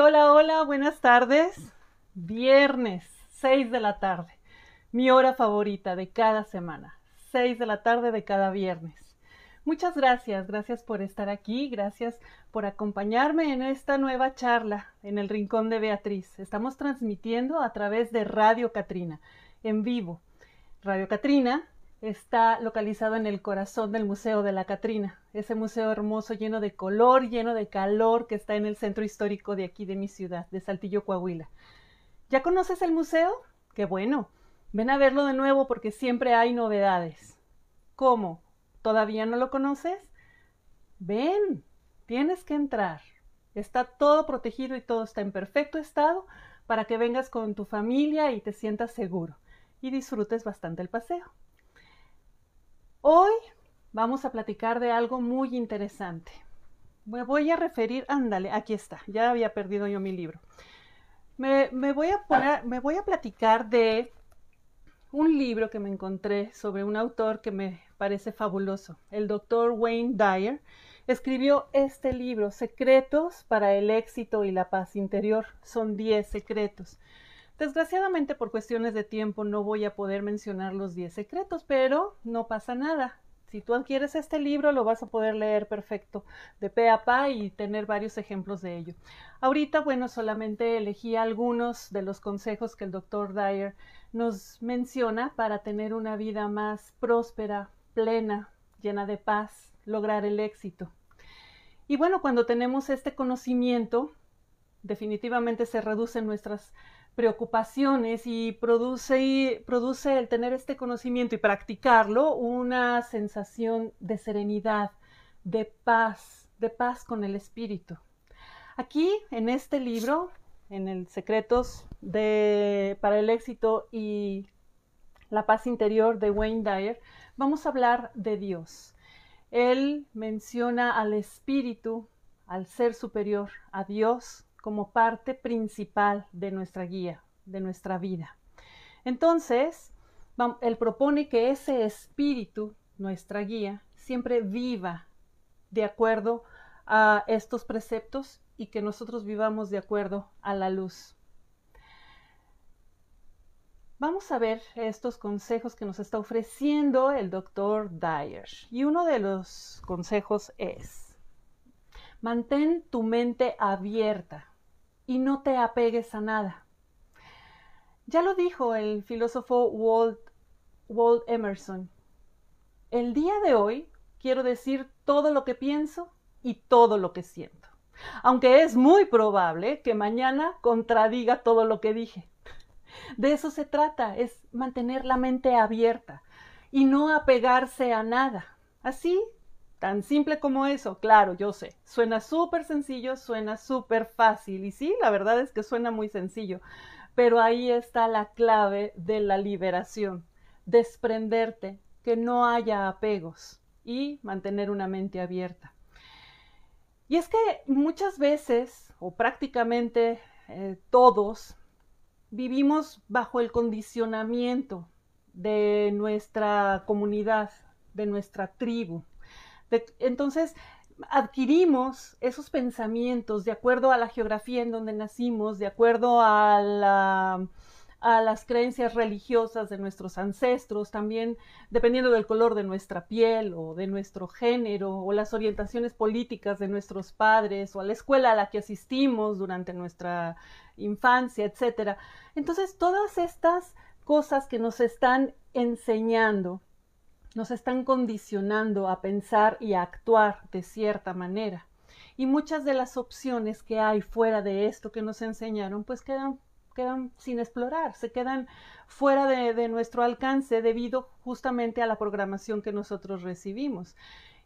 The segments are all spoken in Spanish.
Hola, hola, buenas tardes. Viernes, 6 de la tarde. Mi hora favorita de cada semana. 6 de la tarde de cada viernes. Muchas gracias, gracias por estar aquí, gracias por acompañarme en esta nueva charla en el Rincón de Beatriz. Estamos transmitiendo a través de Radio Catrina, en vivo. Radio Catrina está localizado en el corazón del Museo de la Catrina, ese museo hermoso lleno de color, lleno de calor que está en el centro histórico de aquí de mi ciudad, de Saltillo, Coahuila. ¿Ya conoces el museo? Qué bueno. Ven a verlo de nuevo porque siempre hay novedades. ¿Cómo? ¿Todavía no lo conoces? Ven, tienes que entrar. Está todo protegido y todo está en perfecto estado para que vengas con tu familia y te sientas seguro y disfrutes bastante el paseo. Hoy vamos a platicar de algo muy interesante. Me voy a referir, ándale, aquí está, ya había perdido yo mi libro. Me, voy a poner, me voy a platicar de un libro que me encontré sobre un autor que me parece fabuloso. El doctor Wayne Dyer escribió este libro, Secretos para el éxito y la paz interior. Son 10 secretos. Desgraciadamente por cuestiones de tiempo no voy a poder mencionar los 10 secretos, pero no pasa nada. Si tú adquieres este libro lo vas a poder leer perfecto de pe a pa y tener varios ejemplos de ello. Ahorita, bueno, solamente elegí algunos de los consejos que el doctor Dyer nos menciona para tener una vida más próspera, plena, llena de paz, lograr el éxito. Y bueno, cuando tenemos este conocimiento, definitivamente se reducen nuestras preocupaciones y produce, produce el tener este conocimiento y practicarlo una sensación de serenidad, de paz, de paz con el espíritu. Aquí, en este libro, en el Secretos de, para el éxito y la paz interior de Wayne Dyer, vamos a hablar de Dios. Él menciona al espíritu, al ser superior, a Dios, como parte principal de nuestra guía, de nuestra vida. Entonces, él propone que ese espíritu, nuestra guía, siempre viva de acuerdo a estos preceptos y que nosotros vivamos de acuerdo a la luz. Vamos a ver estos consejos que nos está ofreciendo el doctor Dyer. Y uno de los consejos es, mantén tu mente abierta y no te apegues a nada. Ya lo dijo el filósofo Walt, Walt Emerson. El día de hoy quiero decir todo lo que pienso y todo lo que siento. Aunque es muy probable que mañana contradiga todo lo que dije. De eso se trata, es mantener la mente abierta y no apegarse a nada. Así Tan simple como eso, claro, yo sé. Suena súper sencillo, suena súper fácil. Y sí, la verdad es que suena muy sencillo. Pero ahí está la clave de la liberación. Desprenderte, que no haya apegos y mantener una mente abierta. Y es que muchas veces, o prácticamente eh, todos, vivimos bajo el condicionamiento de nuestra comunidad, de nuestra tribu entonces, adquirimos esos pensamientos de acuerdo a la geografía en donde nacimos, de acuerdo a, las creencias religiosas de nuestros ancestros, también dependiendo del color de nuestra piel o de nuestro género o las orientaciones políticas de nuestros padres o a la escuela a la que asistimos durante nuestra infancia, etcétera. Entonces, todas estas cosas que nos están enseñando nos están condicionando a pensar y a actuar de cierta manera. Y muchas de las opciones que hay fuera de esto que nos enseñaron, pues quedan, quedan sin explorar, se quedan fuera de, nuestro alcance debido justamente a la programación que nosotros recibimos.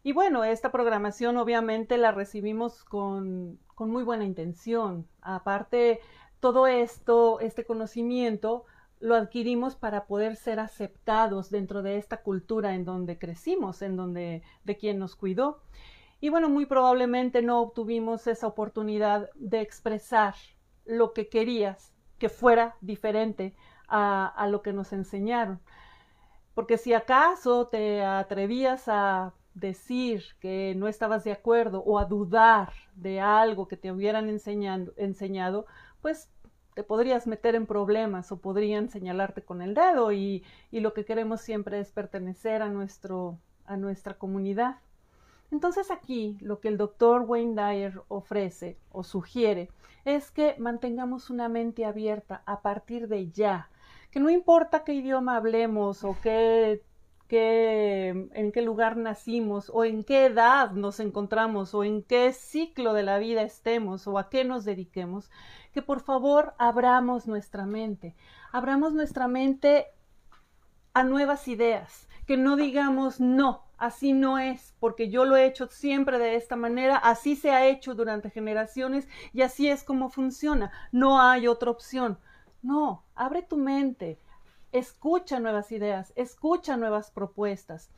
Y bueno, esta programación obviamente la recibimos con, con muy buena intención. Aparte, todo esto, este conocimiento, lo adquirimos para poder ser aceptados dentro de esta cultura en donde crecimos, en donde de quien nos cuidó. Y bueno, muy probablemente no obtuvimos esa oportunidad de expresar lo que querías que fuera diferente a, a lo que nos enseñaron. Porque si acaso te atrevías a decir que no estabas de acuerdo o a dudar de algo que te hubieran enseñado, pues te podrías meter en problemas o podrían señalarte con el dedo y, y lo que queremos siempre es pertenecer a, nuestro, a nuestra comunidad. Entonces aquí lo que el doctor Wayne Dyer ofrece o sugiere es que mantengamos una mente abierta a partir de ya, que no importa qué idioma hablemos o qué, qué, en qué lugar nacimos o en qué edad nos encontramos o en qué ciclo de la vida estemos o a qué nos dediquemos, que por favor abramos nuestra mente, abramos nuestra mente a nuevas ideas, que no digamos no, así no es, porque yo lo he hecho siempre de esta manera, así se ha hecho durante generaciones y así es como funciona, no hay otra opción. No, abre tu mente, escucha nuevas ideas, escucha nuevas propuestas.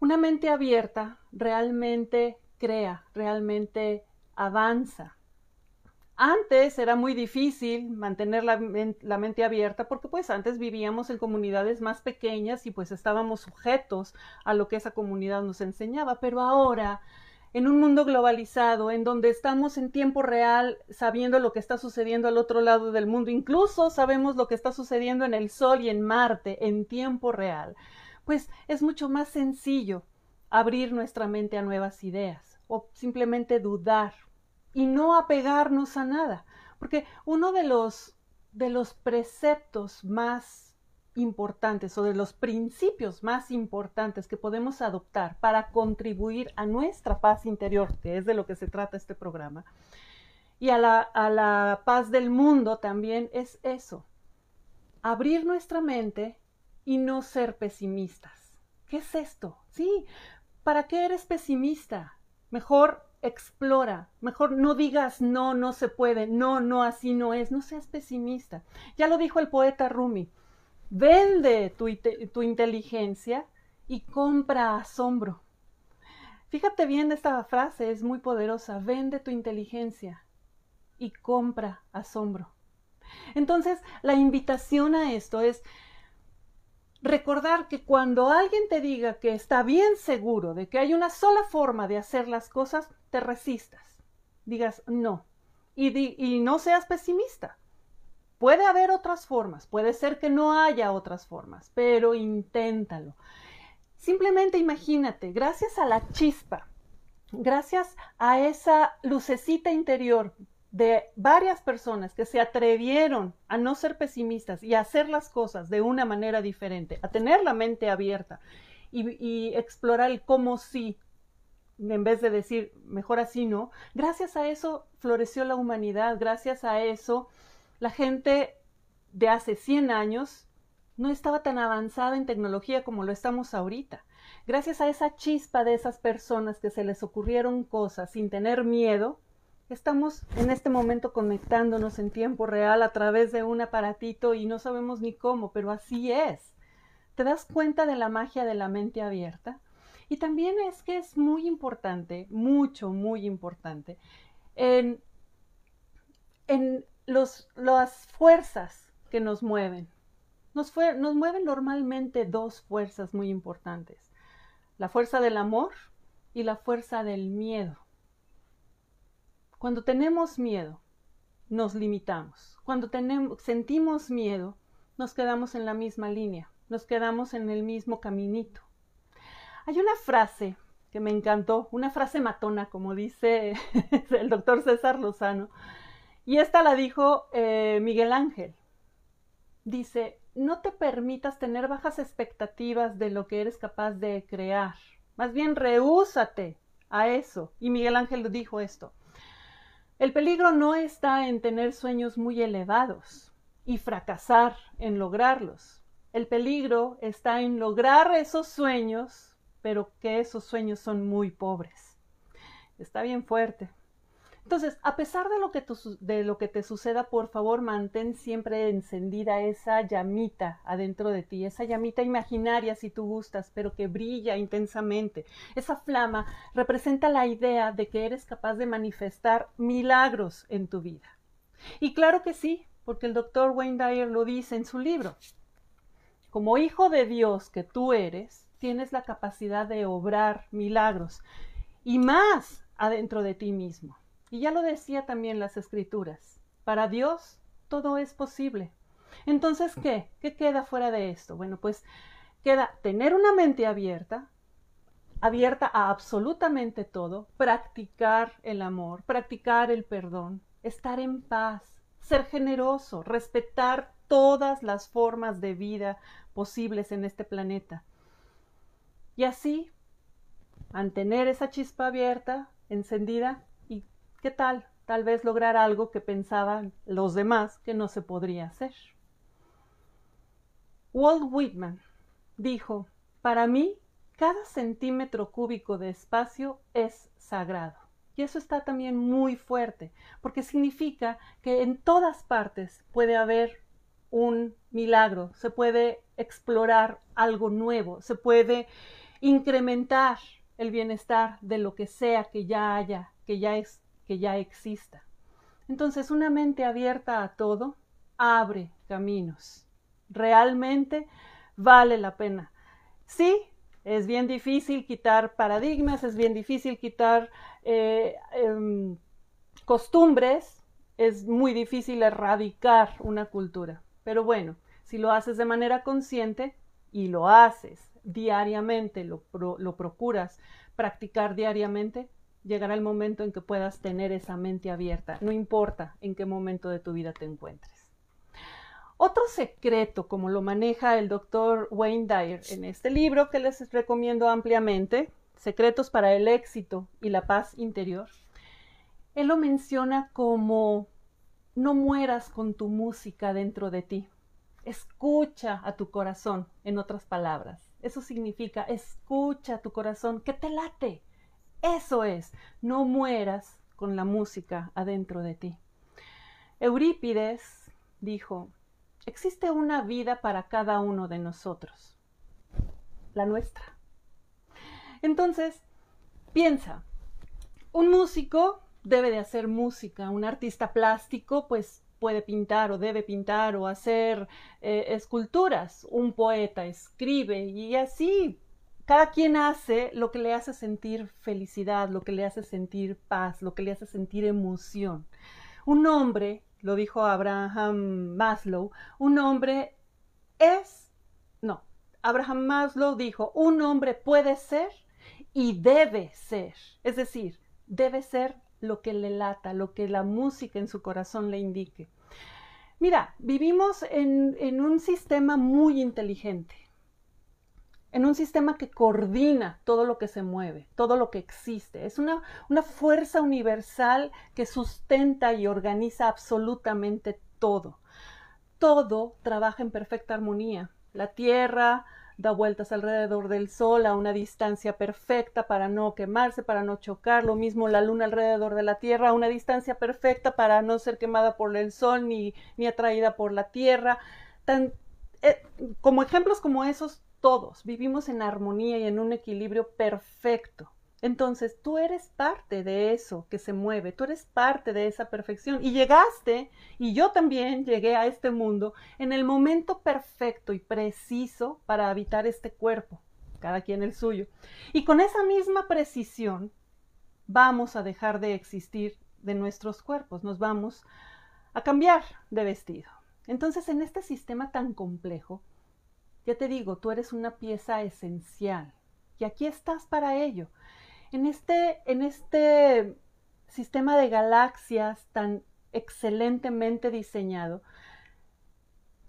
Una mente abierta realmente crea, realmente avanza. Antes era muy difícil mantener la, mente abierta porque pues antes vivíamos en comunidades más pequeñas y pues estábamos sujetos a lo que esa comunidad nos enseñaba, pero ahora en un mundo globalizado, en donde estamos en tiempo real sabiendo lo que está sucediendo al otro lado del mundo, incluso sabemos lo que está sucediendo en el Sol y en Marte en tiempo real, pues es mucho más sencillo abrir nuestra mente a nuevas ideas o simplemente dudar y no apegarnos a nada. Porque uno de los, de los preceptos más importantes o de los principios más importantes que podemos adoptar para contribuir a nuestra paz interior, que es de lo que se trata este programa, y a la, a la paz del mundo también es eso, abrir nuestra mente y no ser pesimistas. ¿Qué es esto? Sí, ¿para qué eres pesimista? Mejor explora, mejor no digas no, no se puede, no, no, así no es, no seas pesimista. Ya lo dijo el poeta Rumi, vende tu, tu inteligencia y compra asombro. Fíjate bien esta frase, es muy poderosa, vende tu inteligencia y compra asombro. Entonces, la invitación a esto es recordar que cuando alguien te diga que está bien seguro de que hay una sola forma de hacer las cosas, te resistas, digas no y, y no seas pesimista. Puede haber otras formas, puede ser que no haya otras formas, pero inténtalo. Simplemente imagínate, gracias a la chispa, gracias a esa lucecita interior de varias personas que se atrevieron a no ser pesimistas y a hacer las cosas de una manera diferente, a tener la mente abierta y, explorar el cómo sí, en vez de decir mejor así no, gracias a eso floreció la humanidad, gracias a eso la gente de hace 100 años no estaba tan avanzada en tecnología como lo estamos ahorita. Gracias a esa chispa de esas personas que se les ocurrieron cosas sin tener miedo, Estamos en este momento conectándonos en tiempo real a través de un aparatito y no sabemos ni cómo, pero así es. ¿Te das cuenta de la magia de la mente abierta? Y también es que es muy importante, mucho, muy importante, en, en los, las fuerzas que nos mueven. Nos, nos mueven normalmente dos fuerzas muy importantes, la fuerza del amor y la fuerza del miedo. Cuando tenemos miedo, nos limitamos. Cuando tenemos, sentimos miedo, nos quedamos en la misma línea, nos quedamos en el mismo caminito. Hay una frase que me encantó, una frase matona, como dice el doctor César Lozano, y esta la dijo eh, Miguel Ángel. Dice, no te permitas tener bajas expectativas de lo que eres capaz de crear. Más bien, rehúsate a eso. Y Miguel Ángel dijo esto. El peligro no está en tener sueños muy elevados y fracasar en lograrlos. El peligro está en lograr esos sueños, pero que esos sueños son muy pobres. Está bien fuerte. Entonces, a pesar de lo, que de lo que te suceda, por favor, mantén siempre encendida esa llamita adentro de ti, esa llamita imaginaria si tú gustas, pero que brilla intensamente. Esa flama representa la idea de que eres capaz de manifestar milagros en tu vida. Y claro que sí, porque el doctor Wayne Dyer lo dice en su libro. Como hijo de Dios que tú eres, tienes la capacidad de obrar milagros y más adentro de ti mismo. Y ya lo decía también las escrituras. Para Dios todo es posible. Entonces, ¿qué? ¿Qué queda fuera de esto? Bueno, pues queda tener una mente abierta, abierta a absolutamente todo, practicar el amor, practicar el perdón, estar en paz, ser generoso, respetar todas las formas de vida posibles en este planeta. Y así, mantener esa chispa abierta, encendida, ¿qué tal? Tal vez lograr algo que pensaban los demás que no se podría hacer. Walt Whitman dijo, para mí, cada centímetro cúbico de espacio es sagrado. Y eso está también muy fuerte, porque significa que en todas partes puede haber un milagro, se puede explorar algo nuevo, se puede incrementar el bienestar de lo que sea que ya haya, que ya es, que ya exista. Entonces, una mente abierta a todo abre caminos. Realmente vale la pena. Sí, es bien difícil quitar paradigmas, es bien difícil quitar eh, em, costumbres, es muy difícil erradicar una cultura. Pero bueno, si lo haces de manera consciente y lo haces diariamente, lo, lo procuras practicar diariamente, llegará el momento en que puedas tener esa mente abierta, no importa en qué momento de tu vida te encuentres. Otro secreto, como lo maneja el doctor Wayne Dyer en este libro que les recomiendo ampliamente, Secretos para el éxito y la paz interior, él lo menciona como no mueras con tu música dentro de ti. Escucha a tu corazón, en otras palabras. Eso significa escucha a tu corazón, que te late. Eso es, no mueras con la música adentro de ti. Eurípides dijo, existe una vida para cada uno de nosotros, la nuestra. Entonces, piensa, un músico debe de hacer música, un artista plástico pues puede pintar o debe pintar o hacer eh, esculturas, un poeta escribe y así cada quien hace lo que le hace sentir felicidad, lo que le hace sentir paz, lo que le hace sentir emoción. Un hombre lo dijo Abraham Maslow, un hombre es, no, Abraham Maslow dijo, un hombre puede ser y debe ser, es decir, debe ser lo que le lata, lo que la música en su corazón le indique. Mira, vivimos en, un sistema muy inteligente en un sistema que coordina todo lo que se mueve, todo lo que existe. Es una, una fuerza universal que sustenta y organiza absolutamente todo. Todo trabaja en perfecta armonía. La Tierra da vueltas alrededor del Sol a una distancia perfecta para no quemarse, para no chocar. Lo mismo la Luna alrededor de la Tierra a una distancia perfecta para no ser quemada por el Sol ni, ni atraída por la Tierra. Tan, eh, como ejemplos como esos todos, vivimos en armonía y en un equilibrio perfecto. Entonces, tú eres parte de eso que se mueve, tú eres parte de esa perfección. Y llegaste, y yo también llegué a este mundo en el momento perfecto y preciso para habitar este cuerpo, cada quien el suyo. Y con esa misma precisión vamos a dejar de existir de nuestros cuerpos, nos vamos a cambiar de vestido. Entonces, en este sistema tan complejo, ya te digo, tú eres una pieza esencial y aquí estás para ello. En este, en este sistema de galaxias tan excelentemente diseñado,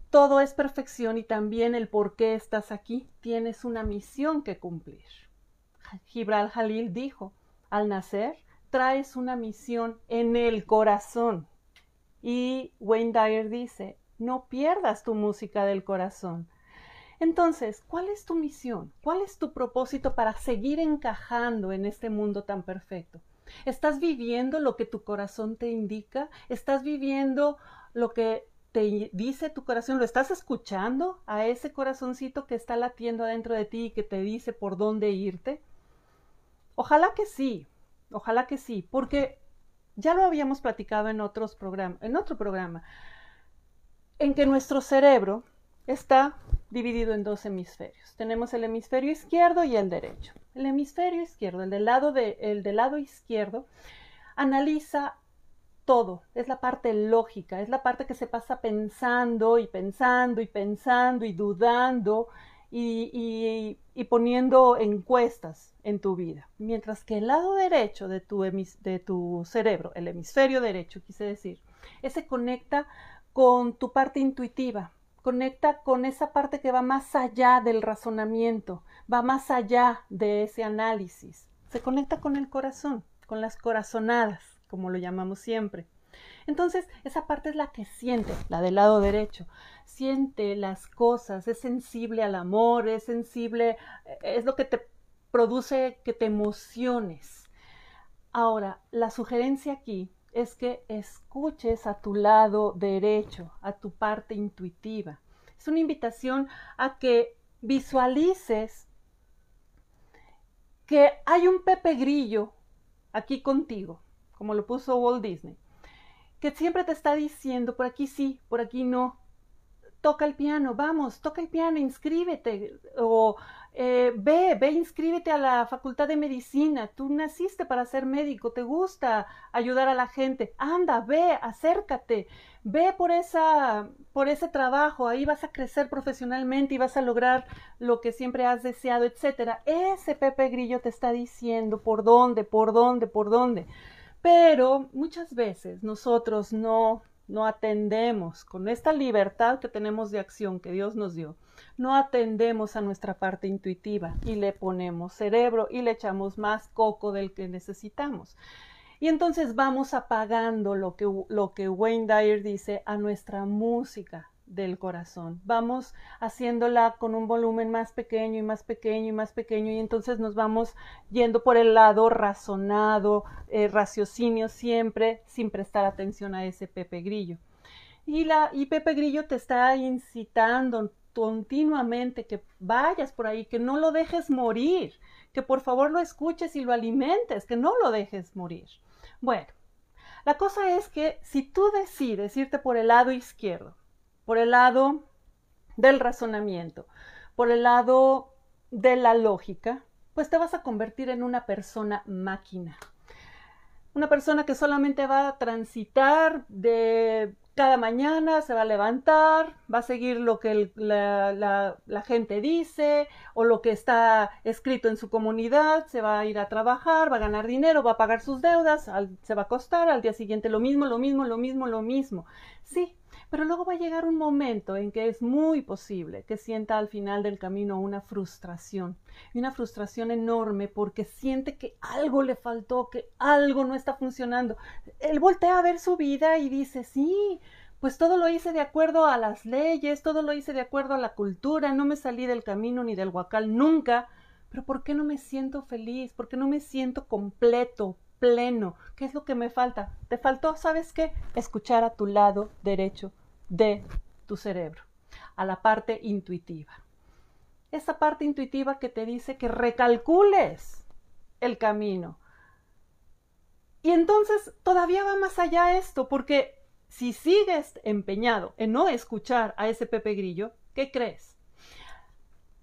todo es perfección y también el por qué estás aquí. Tienes una misión que cumplir. Gibral Jalil dijo, al nacer traes una misión en el corazón. Y Wayne Dyer dice, no pierdas tu música del corazón. Entonces, ¿cuál es tu misión? ¿Cuál es tu propósito para seguir encajando en este mundo tan perfecto? ¿Estás viviendo lo que tu corazón te indica? ¿Estás viviendo lo que te dice tu corazón? ¿Lo estás escuchando a ese corazoncito que está latiendo adentro de ti y que te dice por dónde irte? Ojalá que sí, ojalá que sí, porque ya lo habíamos platicado en otros programas, en otro programa, en que nuestro cerebro está dividido en dos hemisferios. Tenemos el hemisferio izquierdo y el derecho. El hemisferio izquierdo, el del lado, de, el del lado izquierdo, analiza todo, es la parte lógica, es la parte que se pasa pensando y pensando y pensando y dudando y, poniendo encuestas en tu vida. Mientras que el lado derecho de tu, de tu cerebro, el hemisferio derecho, quise decir, ese conecta con tu parte intuitiva, conecta con esa parte que va más allá del razonamiento, va más allá de ese análisis, se conecta con el corazón, con las corazonadas, como lo llamamos siempre. Entonces, esa parte es la que siente, la del lado derecho. Siente las cosas, es sensible al amor, es sensible, eh, es lo que te produce que te emociones. Ahora, la sugerencia aquí es que escuches a tu lado derecho, a tu parte intuitiva. Es una invitación a que visualices que hay un Pepe Grillo aquí contigo, como lo puso Walt Disney, que siempre te está diciendo, por aquí sí, por aquí no, toca el piano, vamos, toca el piano, inscríbete, o eh, ve, ve, inscríbete a la facultad de medicina, tú naciste para ser médico, te gusta ayudar a la gente, anda, ve, acércate, ve por esa, por ese trabajo, ahí vas a crecer profesionalmente y vas a lograr lo que siempre has deseado, etcétera. Ese Pepe Grillo te está diciendo por dónde, por dónde, por dónde. Pero muchas veces nosotros no no atendemos con esta libertad que tenemos de acción que Dios nos dio, no atendemos a nuestra parte intuitiva y le ponemos cerebro y le echamos más coco del que necesitamos. Y entonces vamos apagando lo que, lo que Wayne Dyer dice a nuestra música, del corazón. Vamos haciéndola con un volumen más pequeño y más pequeño y más pequeño y entonces nos vamos yendo por el lado razonado, eh, raciocinio siempre, sin prestar atención a ese Pepe Grillo. Y, la, y Pepe Grillo te está incitando continuamente que vayas por ahí, que no lo dejes morir, que por favor lo escuches y lo alimentes, que no lo dejes morir. Bueno, la cosa es que si tú decides irte por el lado izquierdo, por el lado del razonamiento, por el lado de la lógica, pues te vas a convertir en una persona máquina. Una persona que solamente va a transitar de cada mañana, se va a levantar, va a seguir lo que la, gente dice o lo que está escrito en su comunidad, se va a ir a trabajar, va a ganar dinero, va a pagar sus deudas, se va a acostar, al día siguiente lo mismo, lo mismo, lo mismo, lo mismo. Sí, pero luego va a llegar un momento en que es muy posible que sienta al final del camino una frustración, y una frustración enorme porque siente que algo le faltó, que algo no está funcionando. Él voltea a ver su vida y dice, sí, pues todo lo hice de acuerdo a las leyes, todo lo hice de acuerdo a la cultura, no me salí del camino ni del huacal nunca, pero ¿por qué no me siento feliz? ¿Por qué no me siento completo, pleno? ¿Qué es lo que me falta? Te faltó, ¿sabes qué? Escuchar a tu lado derecho de tu cerebro, a la parte intuitiva. Esa parte intuitiva que te dice que recalcules el camino. Y entonces todavía va más allá esto, porque si sigues empeñado en no escuchar a ese Pepe Grillo, ¿qué crees?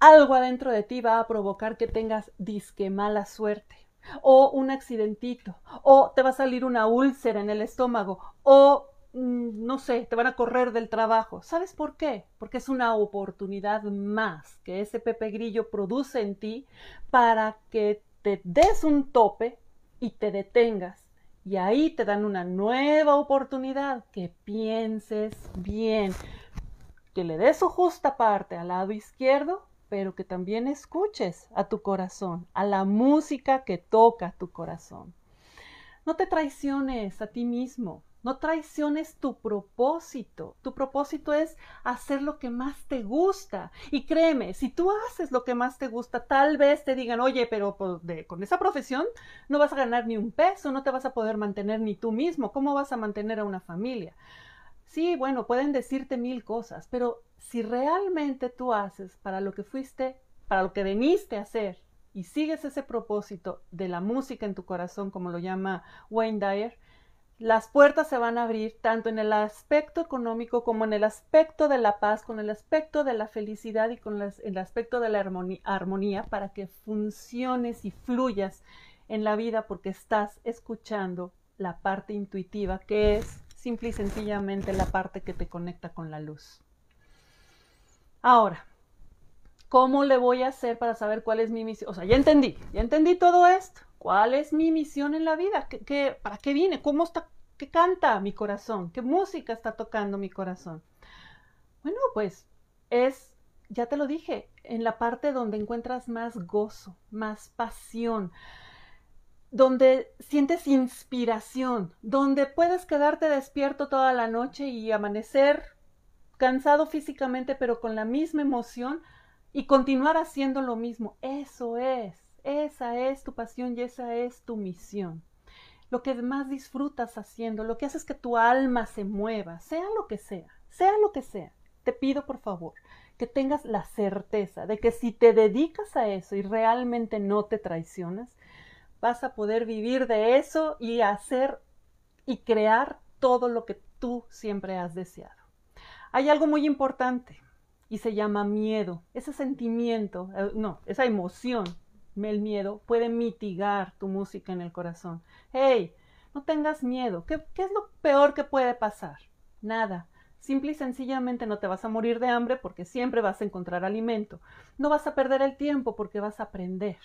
Algo adentro de ti va a provocar que tengas disque mala suerte, o un accidentito, o te va a salir una úlcera en el estómago, o no sé, te van a correr del trabajo. ¿Sabes por qué? Porque es una oportunidad más que ese Pepe Grillo produce en ti para que te des un tope y te detengas. Y ahí te dan una nueva oportunidad, que pienses bien, que le des su justa parte al lado izquierdo, pero que también escuches a tu corazón, a la música que toca tu corazón. No te traiciones a ti mismo. No traiciones tu propósito. Tu propósito es hacer lo que más te gusta. Y créeme, si tú haces lo que más te gusta, tal vez te digan, oye, pero pues, con esa profesión no vas a ganar ni un peso, no te vas a poder mantener ni tú mismo. ¿Cómo vas a mantener a una familia? Sí, bueno, pueden decirte mil cosas, pero si realmente tú haces para lo que fuiste, para lo que veniste a hacer, y sigues ese propósito de la música en tu corazón, como lo llama Wayne Dyer, las puertas se van a abrir tanto en el aspecto económico como en el aspecto de la paz, con el aspecto de la felicidad y con el aspecto de la armonía, para que funciones y fluyas en la vida porque estás escuchando la parte intuitiva que es simple y sencillamente la parte que te conecta con la luz. Ahora, ¿cómo le voy a hacer para saber cuál es mi misión? O sea, ya entendí, ya entendí todo esto. ¿Cuál es mi misión en la vida? ¿Qué, para qué vine? ¿Cómo está? ¿Qué canta mi corazón? ¿Qué música está tocando mi corazón? Bueno, pues es, ya te lo dije, en la parte donde encuentras más gozo, más pasión, donde sientes inspiración, donde puedes quedarte despierto toda la noche y amanecer cansado físicamente, pero con la misma emoción y continuar haciendo lo mismo. Eso es esa es tu pasión y esa es tu misión. Lo que más disfrutas haciendo, lo que hace es que tu alma se mueva, sea lo que sea, sea lo que sea. Te pido por favor que tengas la certeza de que si te dedicas a eso y realmente no te traicionas, vas a poder vivir de eso y hacer y crear todo lo que tú siempre has deseado. Hay algo muy importante y se llama miedo, ese sentimiento, eh, no, esa emoción el miedo puede mitigar tu música en el corazón. Hey, no tengas miedo. ¿Qué, ¿Qué, es lo peor que puede pasar? Nada. Simple y sencillamente no te vas a morir de hambre porque siempre vas a encontrar alimento. No vas a perder el tiempo porque vas a aprender.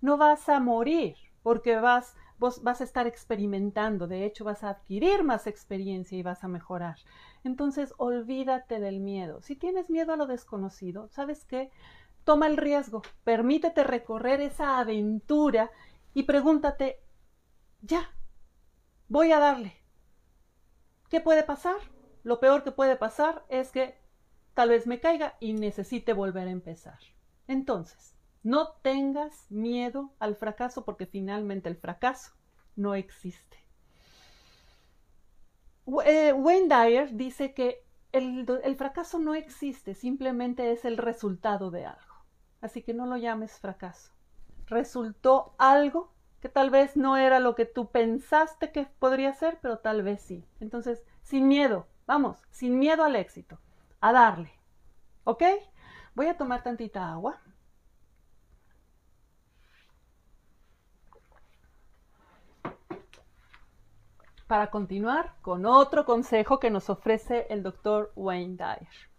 No vas a morir porque vas, vas a estar experimentando. De hecho, vas a adquirir más experiencia y vas a mejorar. Entonces, olvídate del miedo. Si tienes miedo a lo desconocido, ¿sabes qué? Toma el riesgo, permítete recorrer esa aventura y pregúntate, ya, voy a darle. ¿Qué puede pasar? Lo peor que puede pasar es que tal vez me caiga y necesite volver a empezar. Entonces, no tengas miedo al fracaso porque finalmente el fracaso no existe. Eh, Wayne Dyer dice que el, el fracaso no existe, simplemente es el resultado de algo así que no lo llames fracaso. Resultó algo que tal vez no era lo que tú pensaste que podría ser, pero tal vez sí. Entonces, sin miedo, vamos, sin miedo al éxito, a darle. ¿Ok? Voy a tomar tantita agua. Para continuar con otro consejo que nos ofrece el doctor Wayne Dyer.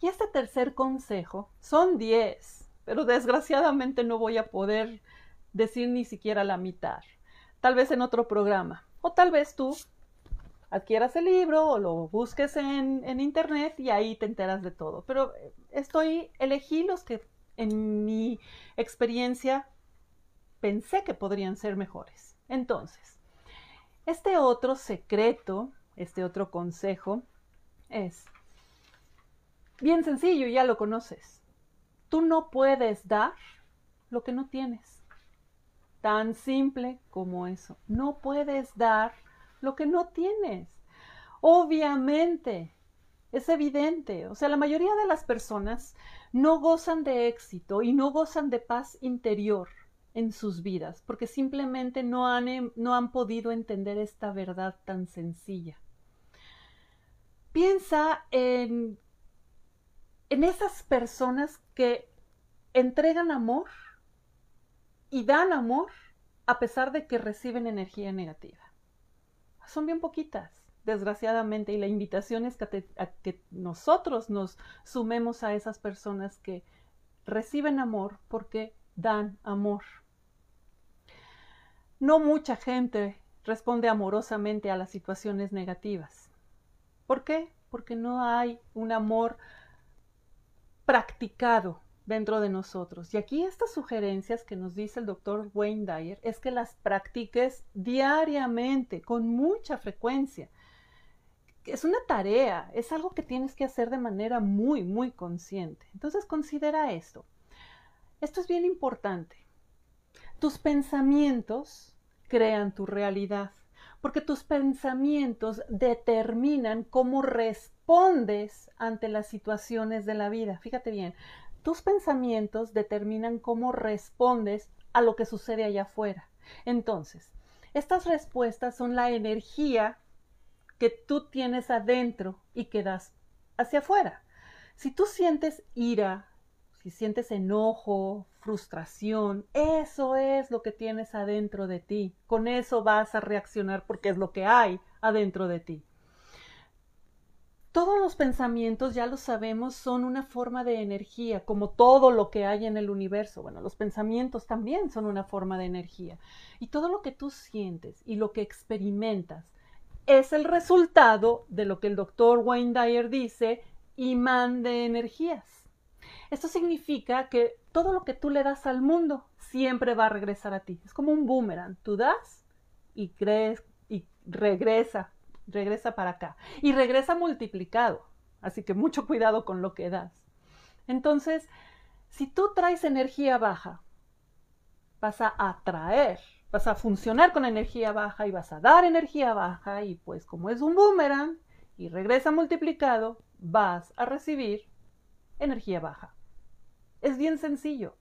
Y este tercer consejo son 10, pero desgraciadamente no voy a poder decir ni siquiera la mitad. Tal vez en otro programa. O tal vez tú adquieras el libro o lo busques en, en internet y ahí te enteras de todo. Pero eh, estoy, elegí los que en mi experiencia pensé que podrían ser mejores. Entonces, este otro secreto, este otro consejo es Bien sencillo, ya lo conoces. Tú no puedes dar lo que no tienes. Tan simple como eso. No puedes dar lo que no tienes. Obviamente, es evidente. O sea, la mayoría de las personas no gozan de éxito y no gozan de paz interior en sus vidas porque simplemente no han, em, no han podido entender esta verdad tan sencilla. Piensa en en esas personas que entregan amor y dan amor a pesar de que reciben energía negativa. Son bien poquitas, desgraciadamente, y la invitación es que, nosotros nos sumemos a esas personas que reciben amor porque dan amor. No mucha gente responde amorosamente a las situaciones negativas. ¿Por qué? Porque no hay un amor practicado dentro de nosotros. Y aquí estas sugerencias que nos dice el doctor Wayne Dyer es que las practiques diariamente, con mucha frecuencia. Es una tarea, es algo que tienes que hacer de manera muy, muy consciente. Entonces considera esto. Esto es bien importante. Tus pensamientos crean tu realidad porque tus pensamientos determinan cómo respondes ante las situaciones de la vida. Fíjate bien, tus pensamientos determinan cómo respondes a lo que sucede allá afuera. Entonces, Estas respuestas son la energía que tú tienes adentro y que das hacia afuera. Si tú sientes ira, si sientes enojo, frustración, eso es lo que tienes adentro de ti. Con eso vas a reaccionar porque es lo que hay adentro de ti. Todos los pensamientos, ya lo sabemos, son una forma de energía, como todo lo que hay en el universo. Bueno, los pensamientos también son una forma de energía. Y todo lo que tú sientes y lo que experimentas es el resultado de lo que el doctor Wayne Dyer dice, imán de energías. Esto significa que todo lo que tú le das al mundo siempre va a regresar a ti. Es como un boomerang. Tú das y crees y regresa regresa para acá y regresa multiplicado. Así que mucho cuidado con lo que das. Entonces, si tú traes energía baja, vas a atraer, vas a funcionar con energía baja y vas a dar energía baja y pues como es un boomerang y regresa multiplicado, vas a recibir energía baja. Es bien sencillo.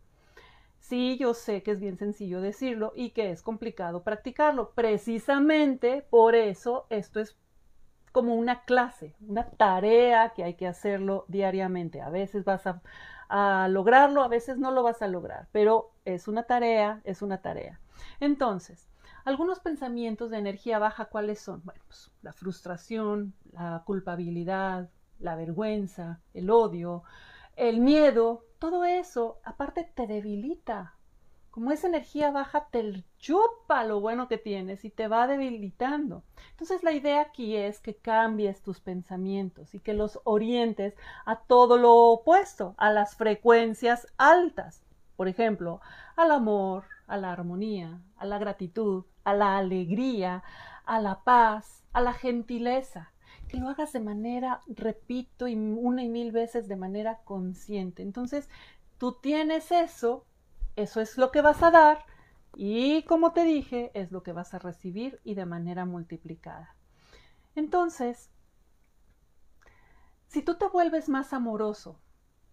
Sí, yo sé que es bien sencillo decirlo y que es complicado practicarlo. Precisamente por eso esto es como una clase, una tarea que hay que hacerlo diariamente. A veces vas a, lograrlo, a veces no lo vas a lograr, pero es una tarea, es una tarea. Entonces, algunos pensamientos de energía baja, ¿cuáles son? Bueno, pues la frustración, la culpabilidad, la vergüenza, el odio, el miedo, todo eso, aparte te debilita. Como esa energía baja, te chupa lo bueno que tienes y te va debilitando. Entonces la idea aquí es que cambies tus pensamientos y que los orientes a todo lo opuesto, a las frecuencias altas. Por ejemplo, al amor, a la armonía, a la gratitud, a la alegría, a la paz, a la gentileza que lo hagas de manera, repito, y una y mil veces de manera consciente. Entonces, tú tienes eso, eso es lo que vas a dar y como te dije, es lo que vas a recibir y de manera multiplicada. Entonces, si tú te vuelves más amoroso,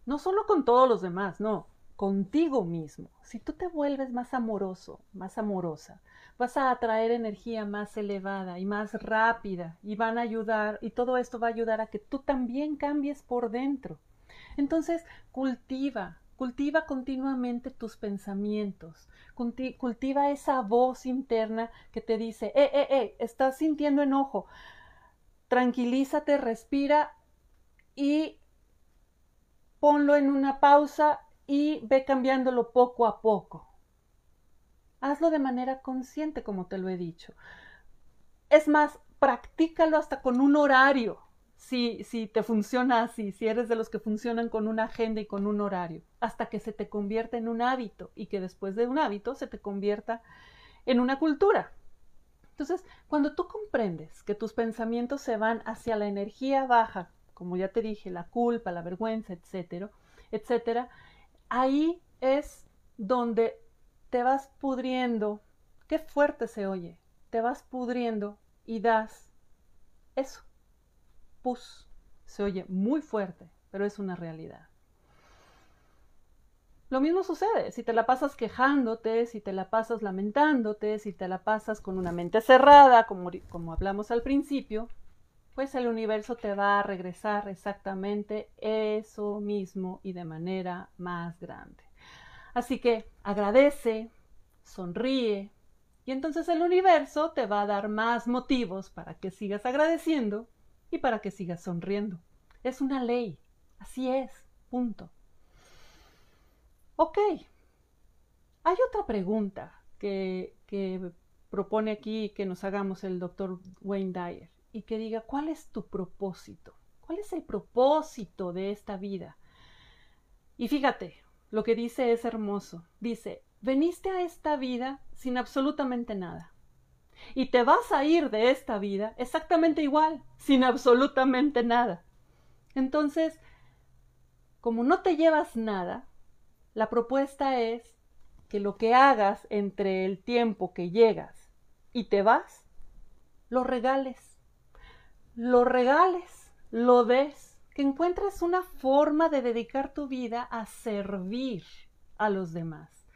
no solo con todos los demás, no, contigo mismo, si tú te vuelves más amoroso, más amorosa, vas a atraer energía más elevada y más rápida y van a ayudar y todo esto va a ayudar a que tú también cambies por dentro. Entonces, cultiva, cultiva continuamente tus pensamientos, cultiva esa voz interna que te dice, eh, eh, eh, estás sintiendo enojo, tranquilízate, respira y ponlo en una pausa y ve cambiándolo poco a poco. Hazlo de manera consciente, como te lo he dicho. Es más, practícalo hasta con un horario, si, si te funciona así, si eres de los que funcionan con una agenda y con un horario, hasta que se te convierta en un hábito y que después de un hábito se te convierta en una cultura. Entonces, cuando tú comprendes que tus pensamientos se van hacia la energía baja, como ya te dije, la culpa, la vergüenza, etcétera, etcétera, ahí es donde te vas pudriendo. Qué fuerte se oye. Te vas pudriendo y das eso. Pus. Se oye muy fuerte, pero es una realidad. Lo mismo sucede si te la pasas quejándote, si te la pasas lamentándote, si te la pasas con una mente cerrada, como, como hablamos al principio, pues el universo te va a regresar exactamente eso mismo y de manera más grande. Así que agradece, sonríe, y entonces el universo te va a dar más motivos para que sigas agradeciendo y para que sigas sonriendo. Es una ley, así es, punto. Ok, hay otra pregunta que, que propone aquí que nos hagamos el doctor Wayne Dyer y que diga, ¿cuál es tu propósito? ¿Cuál es el propósito de esta vida? Y fíjate, lo que dice es hermoso. Dice, veniste a esta vida sin absolutamente nada. Y te vas a ir de esta vida exactamente igual, sin absolutamente nada. Entonces, como no te llevas nada, la propuesta es que lo que hagas entre el tiempo que llegas y te vas, lo regales lo regales, lo des, que encuentres una forma de dedicar tu vida a servir a los demás.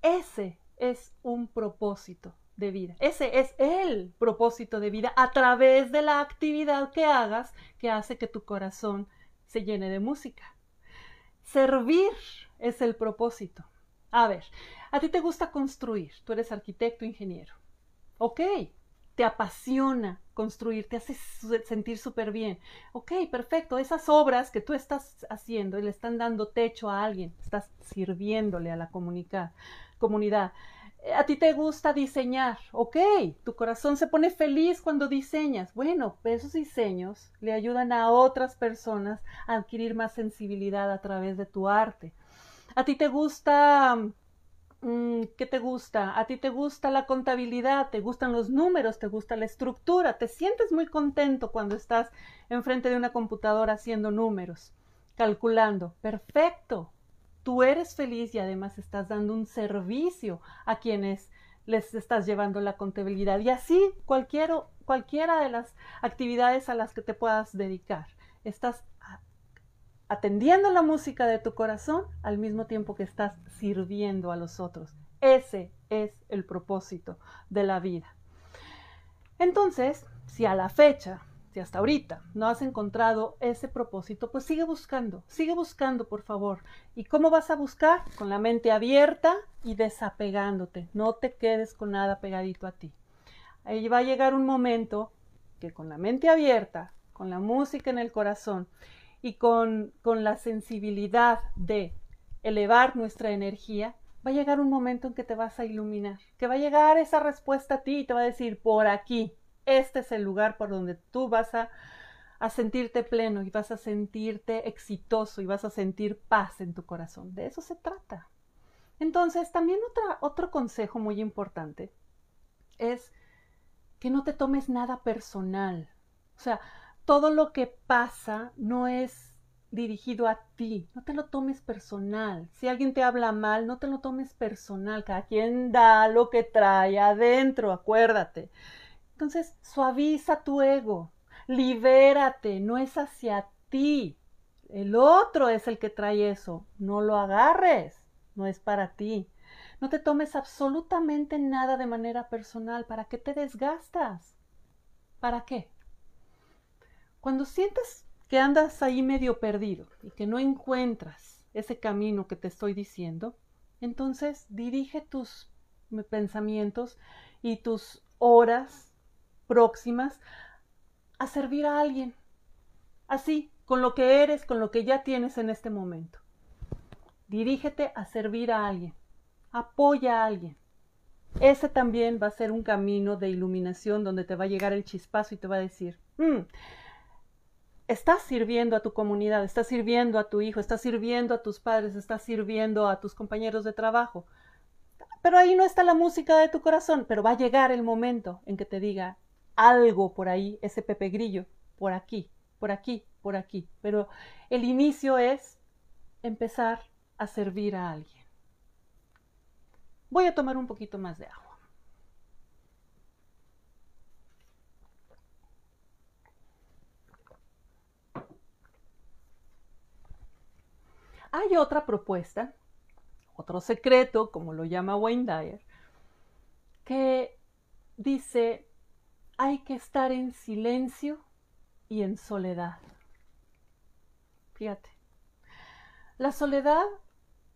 Ese es un propósito de vida. Ese es el propósito de vida a través de la actividad que hagas que hace que tu corazón se llene de música. Servir es el propósito. A ver, a ti te gusta construir, tú eres arquitecto, ingeniero. Ok, te apasiona construir, te hace sentir súper bien. Ok, perfecto, esas obras que tú estás haciendo y le están dando techo a alguien, estás sirviéndole a la comunidad. A ti te gusta diseñar, ok, tu corazón se pone feliz cuando diseñas. Bueno, esos diseños le ayudan a otras personas a adquirir más sensibilidad a través de tu arte. A ti te gusta ¿qué te gusta? A ti te gusta la contabilidad, te gustan los números, te gusta la estructura, te sientes muy contento cuando estás enfrente de una computadora haciendo números, calculando. Perfecto. Tú eres feliz y además estás dando un servicio a quienes les estás llevando la contabilidad. Y así cualquiera, cualquiera de las actividades a las que te puedas dedicar. Estás atendiendo la música de tu corazón al mismo tiempo que estás sirviendo a los otros. Ese es el propósito de la vida. Entonces, si a la fecha, si hasta ahorita no has encontrado ese propósito, pues sigue buscando, sigue buscando, por favor. ¿Y cómo vas a buscar? Con la mente abierta y desapegándote. No te quedes con nada pegadito a ti. Ahí va a llegar un momento que con la mente abierta, con la música en el corazón y con, la sensibilidad de elevar nuestra energía, va a llegar un momento en que te vas a iluminar, que va a llegar esa respuesta a ti y te va a decir, por aquí, este es el lugar por donde tú vas a, a sentirte pleno y vas a sentirte exitoso y vas a sentir paz en tu corazón. De eso se trata. Entonces, también otra, otro consejo muy importante es que no te tomes nada personal. O sea, todo lo que pasa no es dirigido a ti, no te lo tomes personal. Si alguien te habla mal, no te lo tomes personal. Cada quien da lo que trae adentro, acuérdate. Entonces, suaviza tu ego, libérate, no es hacia ti. El otro es el que trae eso. No lo agarres, no es para ti. No te tomes absolutamente nada de manera personal. ¿Para qué te desgastas? ¿Para qué? Cuando sientas que andas ahí medio perdido y que no encuentras ese camino que te estoy diciendo, entonces dirige tus pensamientos y tus horas próximas a servir a alguien. Así, con lo que eres, con lo que ya tienes en este momento. Dirígete a servir a alguien. Apoya a alguien. Ese también va a ser un camino de iluminación donde te va a llegar el chispazo y te va a decir, mm, estás sirviendo a tu comunidad, estás sirviendo a tu hijo, estás sirviendo a tus padres, estás sirviendo a tus compañeros de trabajo. Pero ahí no está la música de tu corazón, pero va a llegar el momento en que te diga algo por ahí, ese Pepe Grillo, por aquí, por aquí, por aquí. Pero el inicio es empezar a servir a alguien. Voy a tomar un poquito más de agua. Hay otra propuesta, otro secreto, como lo llama Wayne Dyer, que dice, hay que estar en silencio y en soledad. Fíjate, la soledad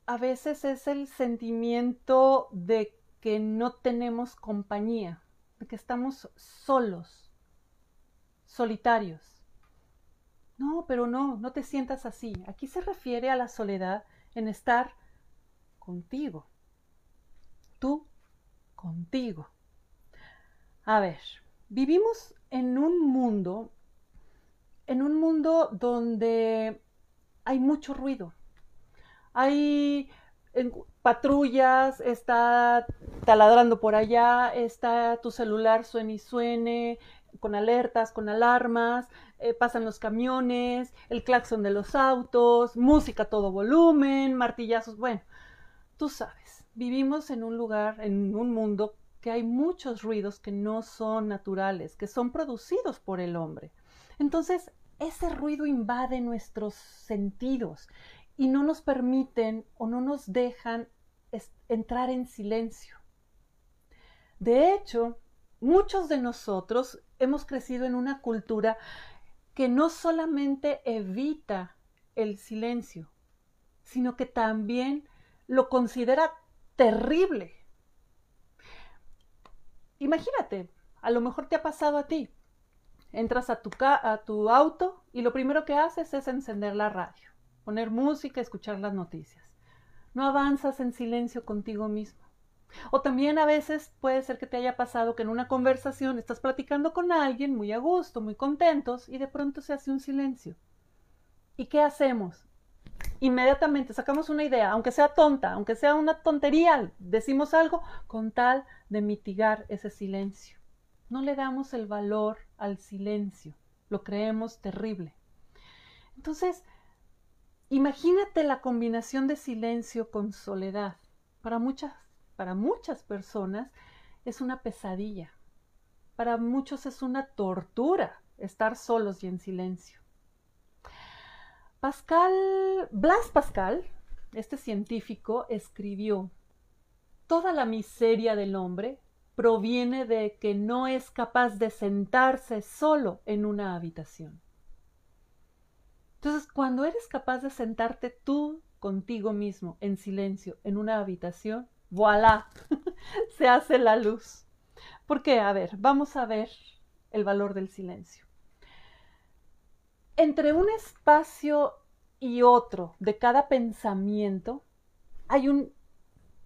a veces es el sentimiento de que no tenemos compañía, de que estamos solos, solitarios. No, pero no, no te sientas así. Aquí se refiere a la soledad en estar contigo. Tú contigo. A ver, vivimos en un mundo, en un mundo donde hay mucho ruido. Hay patrullas, está taladrando por allá, está tu celular suene y suene, con alertas, con alarmas, eh, pasan los camiones, el claxon de los autos, música a todo volumen, martillazos, bueno, tú sabes, vivimos en un lugar, en un mundo que hay muchos ruidos que no son naturales, que son producidos por el hombre. Entonces, ese ruido invade nuestros sentidos y no nos permiten o no nos dejan entrar en silencio. De hecho, muchos de nosotros hemos crecido en una cultura que no solamente evita el silencio, sino que también lo considera terrible. Imagínate, a lo mejor te ha pasado a ti. Entras a tu, a tu auto y lo primero que haces es encender la radio, poner música, escuchar las noticias. No avanzas en silencio contigo mismo. O también a veces puede ser que te haya pasado que en una conversación estás platicando con alguien muy a gusto, muy contentos, y de pronto se hace un silencio. ¿Y qué hacemos? Inmediatamente sacamos una idea, aunque sea tonta, aunque sea una tontería, decimos algo con tal de mitigar ese silencio. No le damos el valor al silencio, lo creemos terrible. Entonces, imagínate la combinación de silencio con soledad. Para muchas, para muchas personas es una pesadilla. Para muchos es una tortura estar solos y en silencio. Pascal, Blas Pascal, este científico, escribió, Toda la miseria del hombre proviene de que no es capaz de sentarse solo en una habitación. Entonces, cuando eres capaz de sentarte tú contigo mismo en silencio en una habitación, voilà, se hace la luz. ¿Por qué? A ver, vamos a ver el valor del silencio. Entre un espacio y otro de cada pensamiento hay un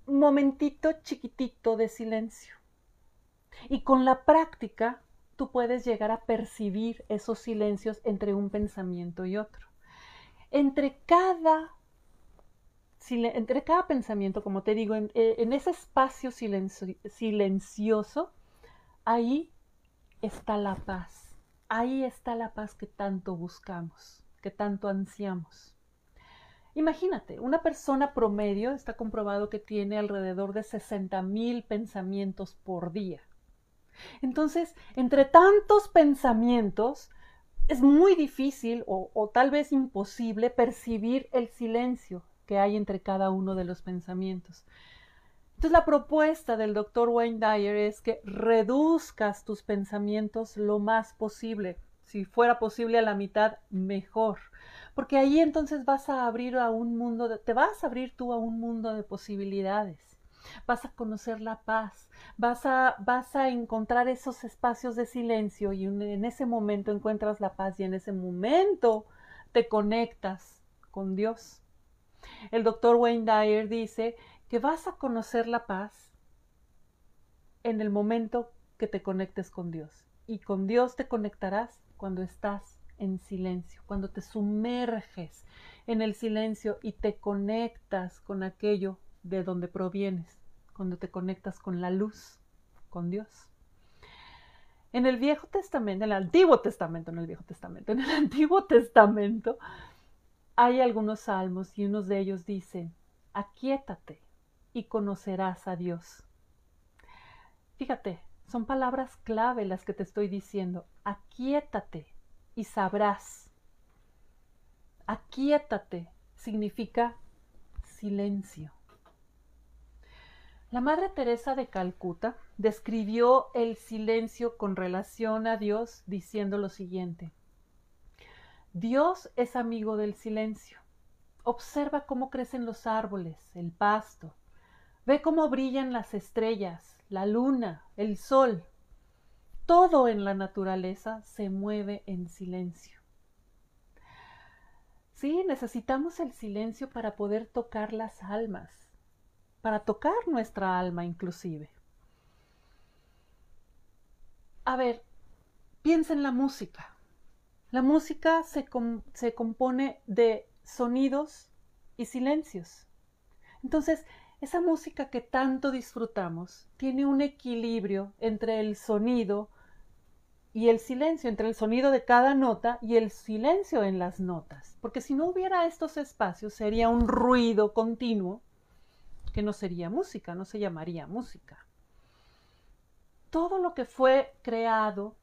momentito chiquitito de silencio. Y con la práctica, tú puedes llegar a percibir esos silencios entre un pensamiento y otro. Entre cada, entre cada pensamiento, como te digo, en, eh, ese espacio silencioso, ahí está la paz. Ahí está la paz que tanto buscamos, que tanto ansiamos. Imagínate, una persona promedio está comprobado que tiene alrededor de 60 mil pensamientos por día. Entonces, entre tantos pensamientos, es muy difícil o, tal vez imposible percibir el silencio que hay entre cada uno de los pensamientos. Entonces la propuesta del doctor Wayne Dyer es que reduzcas tus pensamientos lo más posible. Si fuera posible a la mitad, mejor. Porque ahí entonces vas a abrir a un mundo, te vas a abrir tú a un mundo de posibilidades vas a conocer la paz, vas a, vas a encontrar esos espacios de silencio y en ese momento encuentras la paz y en ese momento te conectas con Dios. El doctor Wayne Dyer dice que vas a conocer la paz en el momento que te conectes con Dios. Y con Dios te conectarás cuando estás en silencio, cuando te sumerges en el silencio y te conectas con aquello de donde provienes, cuando te conectas con la luz, con Dios. En el Viejo Testamento, en el Antiguo Testamento, en el Viejo Testamento, en el Antiguo Testamento hay algunos salmos y unos de ellos dicen, aquietate y conocerás a Dios. Fíjate, son palabras clave las que te estoy diciendo. Aquietate y sabrás. Aquietate significa silencio. La Madre Teresa de Calcuta describió el silencio con relación a Dios diciendo lo siguiente. Dios es amigo del silencio. Observa cómo crecen los árboles, el pasto. Ve cómo brillan las estrellas, la luna, el sol. Todo en la naturaleza se mueve en silencio. Sí, necesitamos el silencio para poder tocar las almas, para tocar nuestra alma inclusive. A ver, piensa en la música. La música se, se compone de sonidos y silencios. Entonces, esa música que tanto disfrutamos tiene un equilibrio entre el sonido y el silencio, entre el sonido de cada nota y el silencio en las notas. Porque si no hubiera estos espacios sería un ruido continuo que no sería música, no se llamaría música. Todo lo que fue creado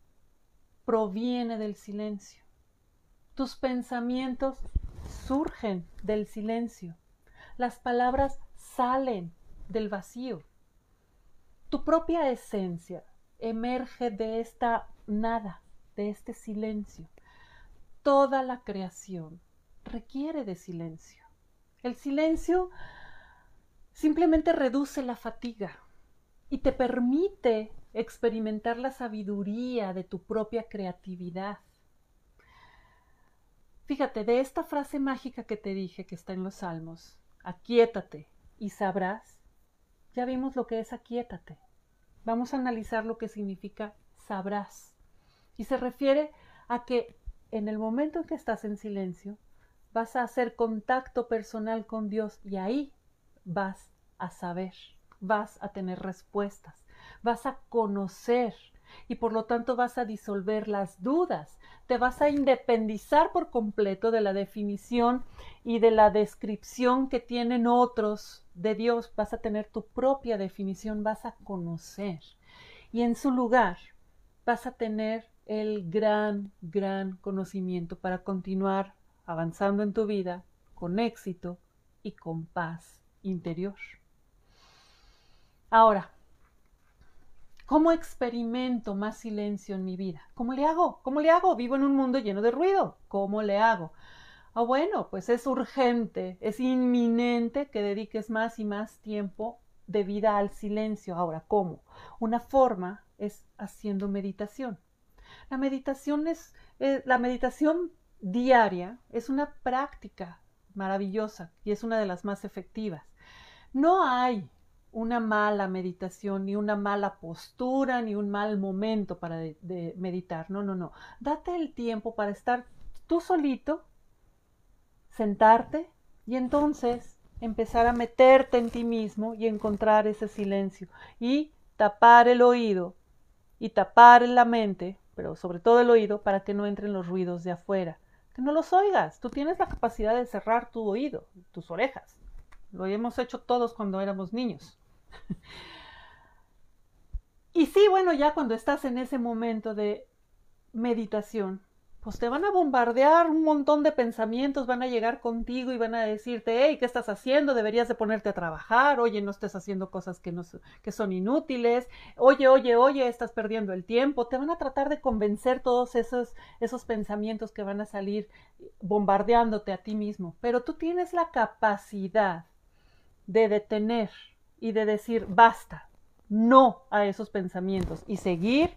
proviene del silencio. Tus pensamientos surgen del silencio. Las palabras salen del vacío. Tu propia esencia emerge de esta nada, de este silencio. Toda la creación requiere de silencio. El silencio simplemente reduce la fatiga y te permite experimentar la sabiduría de tu propia creatividad. Fíjate, de esta frase mágica que te dije que está en los Salmos, aquíétate y sabrás, ya vimos lo que es aquíétate. Vamos a analizar lo que significa sabrás. Y se refiere a que en el momento en que estás en silencio, vas a hacer contacto personal con Dios y ahí vas a saber, vas a tener respuestas, vas a conocer y por lo tanto vas a disolver las dudas, te vas a independizar por completo de la definición y de la descripción que tienen otros de Dios, vas a tener tu propia definición, vas a conocer. Y en su lugar vas a tener el gran, gran conocimiento para continuar avanzando en tu vida con éxito y con paz interior. Ahora, ¿cómo experimento más silencio en mi vida? ¿Cómo le hago? ¿Cómo le hago? Vivo en un mundo lleno de ruido. ¿Cómo le hago? Ah, bueno, pues es urgente, es inminente que dediques más y más tiempo de vida al silencio. Ahora, ¿cómo? Una forma es haciendo meditación. La meditación es, eh, la meditación diaria es una práctica maravillosa y es una de las más efectivas. No hay una mala meditación, ni una mala postura, ni un mal momento para meditar. No, no, no. Date el tiempo para estar tú solito, sentarte y entonces empezar a meterte en ti mismo y encontrar ese silencio y tapar el oído y tapar la mente, pero sobre todo el oído, para que no entren los ruidos de afuera. Que no los oigas. Tú tienes la capacidad de cerrar tu oído, tus orejas. Lo hemos hecho todos cuando éramos niños. Y sí, bueno, ya cuando estás en ese momento de meditación, pues te van a bombardear un montón de pensamientos, van a llegar contigo y van a decirte, hey, ¿qué estás haciendo? Deberías de ponerte a trabajar, oye, no estés haciendo cosas que, no, son inútiles, oye, oye, oye, estás perdiendo el tiempo, te van a tratar de convencer todos esos, esos pensamientos que van a salir bombardeándote a ti mismo, pero tú tienes la capacidad de detener y de decir basta, no a esos pensamientos y seguir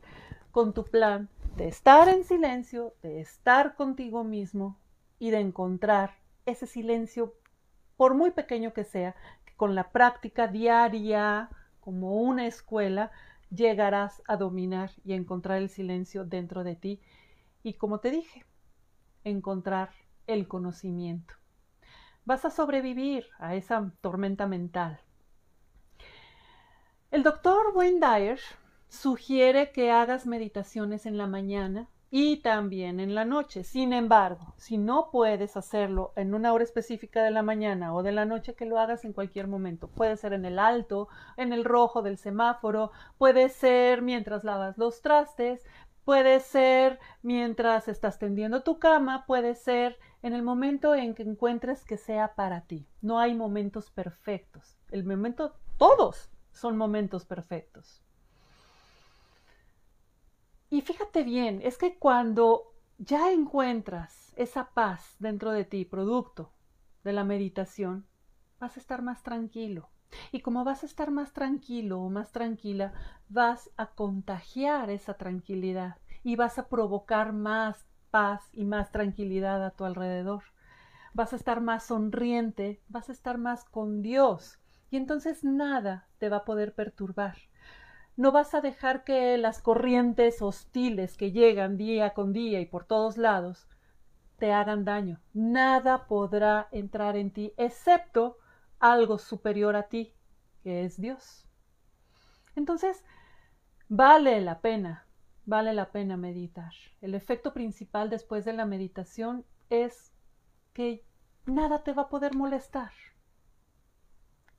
con tu plan de estar en silencio, de estar contigo mismo y de encontrar ese silencio, por muy pequeño que sea, que con la práctica diaria, como una escuela, llegarás a dominar y encontrar el silencio dentro de ti y, como te dije, encontrar el conocimiento. Vas a sobrevivir a esa tormenta mental, el doctor Wayne Dyer sugiere que hagas meditaciones en la mañana y también en la noche. Sin embargo, si no puedes hacerlo en una hora específica de la mañana o de la noche, que lo hagas en cualquier momento. Puede ser en el alto, en el rojo del semáforo, puede ser mientras lavas los trastes, puede ser mientras estás tendiendo tu cama, puede ser en el momento en que encuentres que sea para ti. No hay momentos perfectos. El momento, todos son momentos perfectos. Y fíjate bien, es que cuando ya encuentras esa paz dentro de ti, producto de la meditación, vas a estar más tranquilo. Y como vas a estar más tranquilo o más tranquila, vas a contagiar esa tranquilidad y vas a provocar más paz y más tranquilidad a tu alrededor. Vas a estar más sonriente, vas a estar más con Dios, y entonces nada te va a poder perturbar. No vas a dejar que las corrientes hostiles que llegan día con día y por todos lados te hagan daño. Nada podrá entrar en ti excepto algo superior a ti, que es Dios. Entonces, vale la pena, vale la pena meditar. El efecto principal después de la meditación es que nada te va a poder molestar.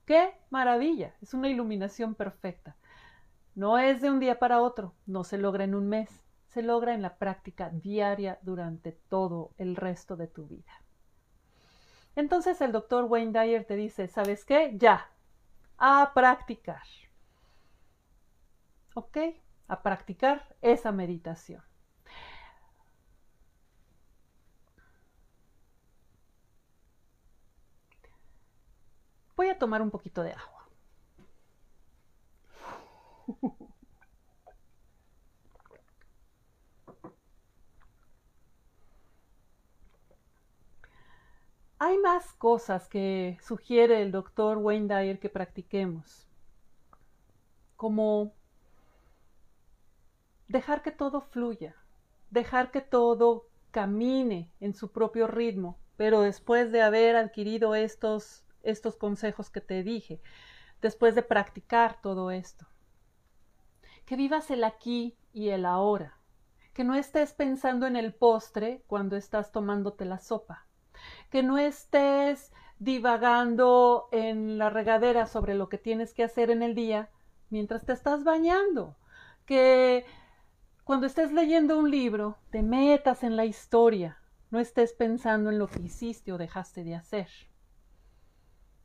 ¡Qué maravilla! Es una iluminación perfecta. No es de un día para otro, no se logra en un mes, se logra en la práctica diaria durante todo el resto de tu vida. Entonces el doctor Wayne Dyer te dice, ¿sabes qué? Ya, a practicar. ¿Ok? A practicar esa meditación. Voy a tomar un poquito de agua. Hay más cosas que sugiere el doctor Wayne Dyer que practiquemos, como dejar que todo fluya, dejar que todo camine en su propio ritmo, pero después de haber adquirido estos, estos consejos que te dije, después de practicar todo esto. Que vivas el aquí y el ahora, que no estés pensando en el postre cuando estás tomándote la sopa, que no estés divagando en la regadera sobre lo que tienes que hacer en el día mientras te estás bañando, que cuando estés leyendo un libro te metas en la historia, no estés pensando en lo que hiciste o dejaste de hacer.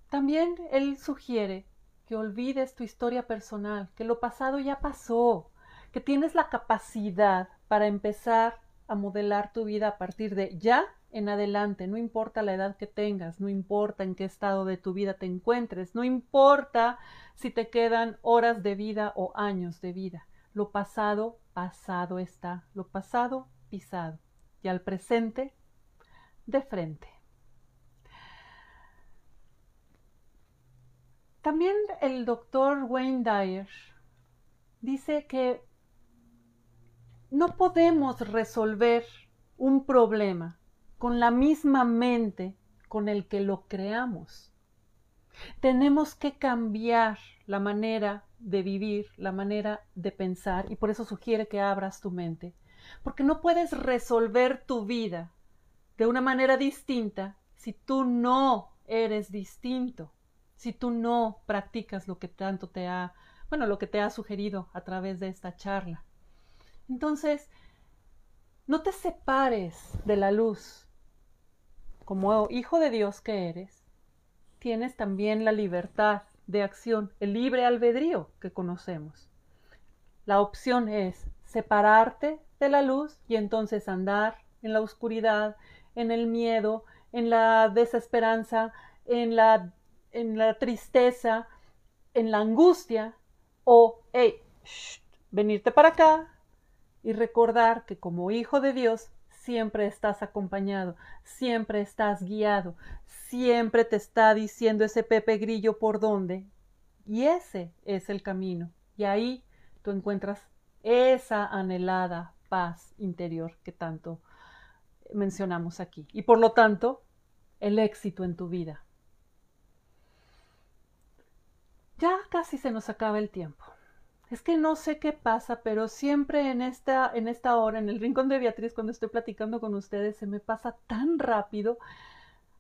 También él sugiere que olvides tu historia personal, que lo pasado ya pasó, que tienes la capacidad para empezar a modelar tu vida a partir de ya en adelante, no importa la edad que tengas, no importa en qué estado de tu vida te encuentres, no importa si te quedan horas de vida o años de vida. Lo pasado, pasado está, lo pasado, pisado. Y al presente, de frente. También el doctor Wayne Dyer dice que no podemos resolver un problema con la misma mente con el que lo creamos. Tenemos que cambiar la manera de vivir, la manera de pensar, y por eso sugiere que abras tu mente, porque no puedes resolver tu vida de una manera distinta si tú no eres distinto, si tú no practicas lo que tanto te ha, bueno, lo que te ha sugerido a través de esta charla. Entonces, no te separes de la luz, como hijo de Dios que eres, tienes también la libertad de acción, el libre albedrío que conocemos. La opción es separarte de la luz y entonces andar en la oscuridad, en el miedo, en la desesperanza, en la, en la tristeza, en la angustia, o, hey, venirte para acá y recordar que como hijo de Dios siempre estás acompañado, siempre estás guiado, siempre te está diciendo ese Pepe Grillo por dónde. Y ese es el camino. Y ahí tú encuentras esa anhelada paz interior que tanto mencionamos aquí. Y por lo tanto, el éxito en tu vida. Ya casi se nos acaba el tiempo es que no sé qué pasa, pero siempre en esta, en esta hora, en el rincón de Beatriz, cuando estoy platicando con ustedes, se me pasa tan rápido.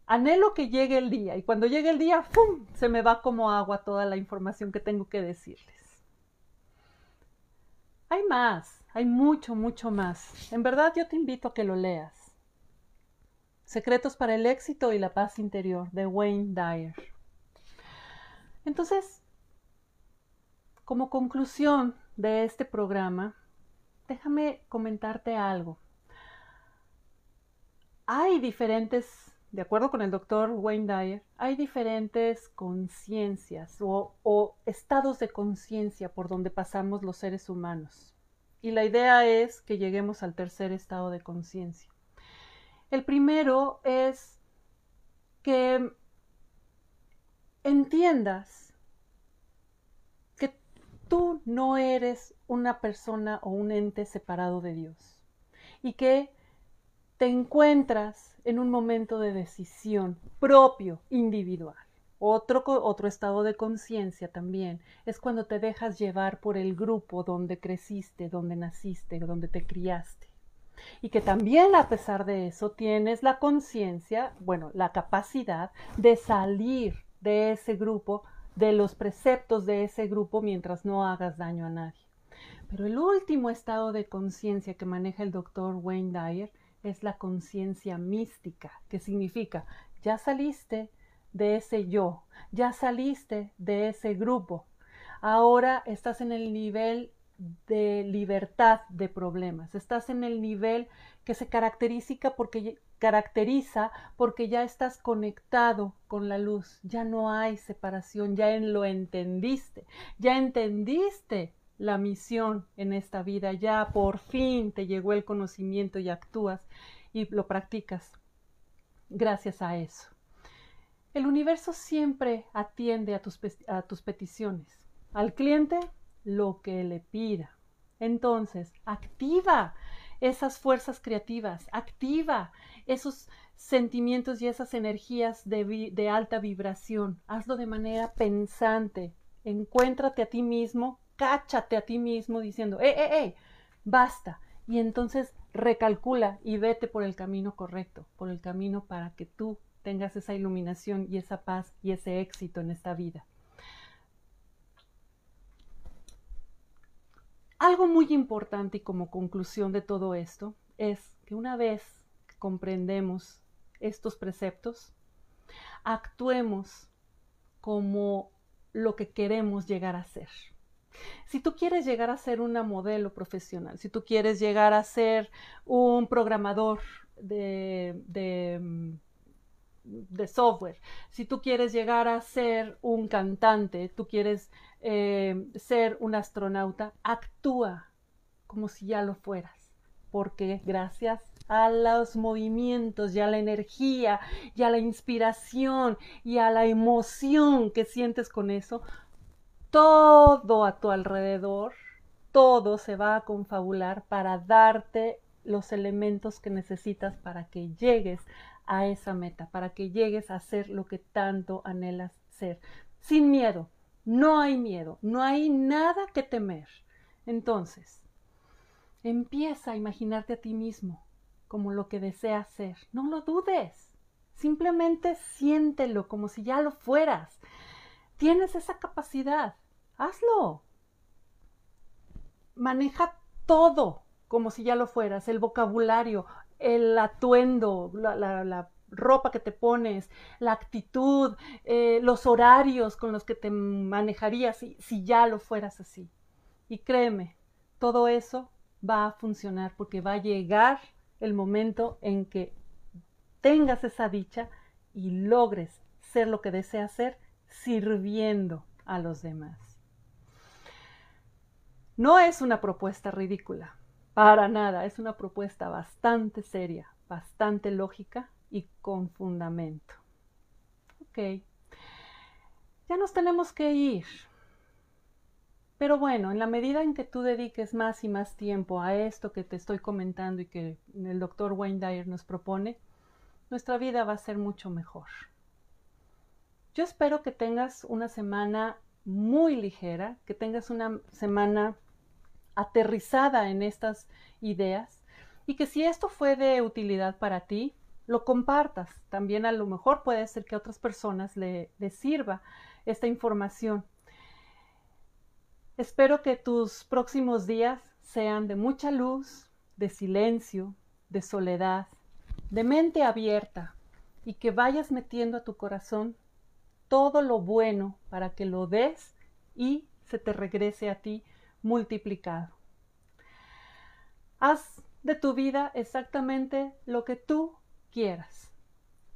Anhelo que llegue el día y cuando llegue el día, ¡pum! se me va como agua toda la información que tengo que decirles. Hay más, hay mucho, mucho más. En verdad yo te invito a que lo leas. Secretos para el éxito y la paz interior de Wayne Dyer. Entonces, como conclusión de este programa, déjame comentarte algo. Hay diferentes, de acuerdo con el doctor Wayne Dyer, hay diferentes conciencias o, o, estados de conciencia por donde pasamos los seres humanos. Y la idea es que lleguemos al tercer estado de conciencia. El primero es que entiendas tú no eres una persona o un ente separado de Dios y que te encuentras en un momento de decisión propio, individual. Otro, otro estado de conciencia también es cuando te dejas llevar por el grupo donde creciste, donde naciste, donde te criaste. Y que también a pesar de eso tienes la conciencia, bueno, la capacidad de salir de ese grupo de los preceptos de ese grupo mientras no hagas daño a nadie. Pero el último estado de conciencia que maneja el doctor Wayne Dyer es la conciencia mística, que significa ya saliste de ese yo, ya saliste de ese grupo, ahora estás en el nivel de libertad de problemas. Estás en el nivel que se caracteriza porque, caracteriza porque ya estás conectado con la luz. Ya no hay separación, ya lo entendiste. Ya entendiste la misión en esta vida. Ya por fin te llegó el conocimiento y actúas y lo practicas gracias a eso. El universo siempre atiende a tus, a tus peticiones. Al cliente lo que le pida. Entonces, activa esas fuerzas creativas, activa esos sentimientos y esas energías de, de, alta vibración. Hazlo de manera pensante. Encuéntrate a ti mismo, cáchate a ti mismo diciendo, ¡eh, eh, eh! Basta. Y entonces recalcula y vete por el camino correcto, por el camino para que tú tengas esa iluminación y esa paz y ese éxito en esta vida. Algo muy importante y como conclusión de todo esto es que una vez que comprendemos estos preceptos, actuemos como lo que queremos llegar a ser. Si tú quieres llegar a ser una modelo profesional, si tú quieres llegar a ser un programador de, de software, si tú quieres llegar a ser un cantante, tú quieres eh, ser un astronauta, actúa como si ya lo fueras, porque gracias a los movimientos y a la energía y a la inspiración y a la emoción que sientes con eso, todo a tu alrededor, todo se va a confabular para darte los elementos que necesitas para que llegues a esa meta, para que llegues a ser lo que tanto anhelas ser, sin miedo, no hay miedo, no hay nada que temer. Entonces, empieza a imaginarte a ti mismo como lo que deseas ser. No lo dudes. Simplemente siéntelo como si ya lo fueras. Tienes esa capacidad. Hazlo. Maneja todo como si ya lo fueras. El vocabulario, el atuendo, la, la ropa que te pones, la actitud, eh, los horarios con los que te manejarías si, si ya lo fueras así. Y créeme, todo eso va a funcionar porque va a llegar el momento en que tengas esa dicha y logres ser lo que deseas ser sirviendo a los demás. No es una propuesta ridícula, para nada, es una propuesta bastante seria, bastante lógica y con fundamento. Ok, ya nos tenemos que ir. Pero bueno, en la medida en que tú dediques más y más tiempo a esto que te estoy comentando y que el doctor Wayne Dyer nos propone, nuestra vida va a ser mucho mejor. Yo espero que tengas una semana muy ligera, que tengas una semana aterrizada en estas ideas y que si esto fue de utilidad para ti, lo compartas. También a lo mejor puede ser que a otras personas le, sirva esta información. Espero que tus próximos días sean de mucha luz, de silencio, de soledad, de mente abierta y que vayas metiendo a tu corazón todo lo bueno para que lo des y se te regrese a ti multiplicado. Haz de tu vida exactamente lo que tú quieras.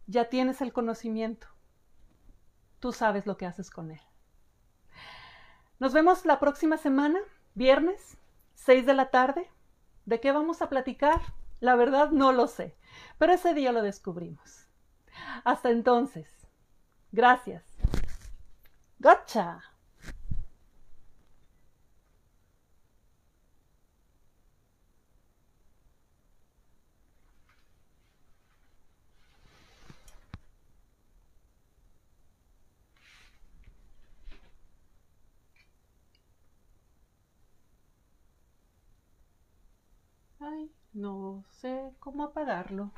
Ya tienes el conocimiento. Tú sabes lo que haces con él. Nos vemos la próxima semana, viernes, 6 de la tarde. ¿De qué vamos a platicar? La verdad no lo sé, pero ese día lo descubrimos. Hasta entonces, gracias. Gotcha. No sé cómo apagarlo.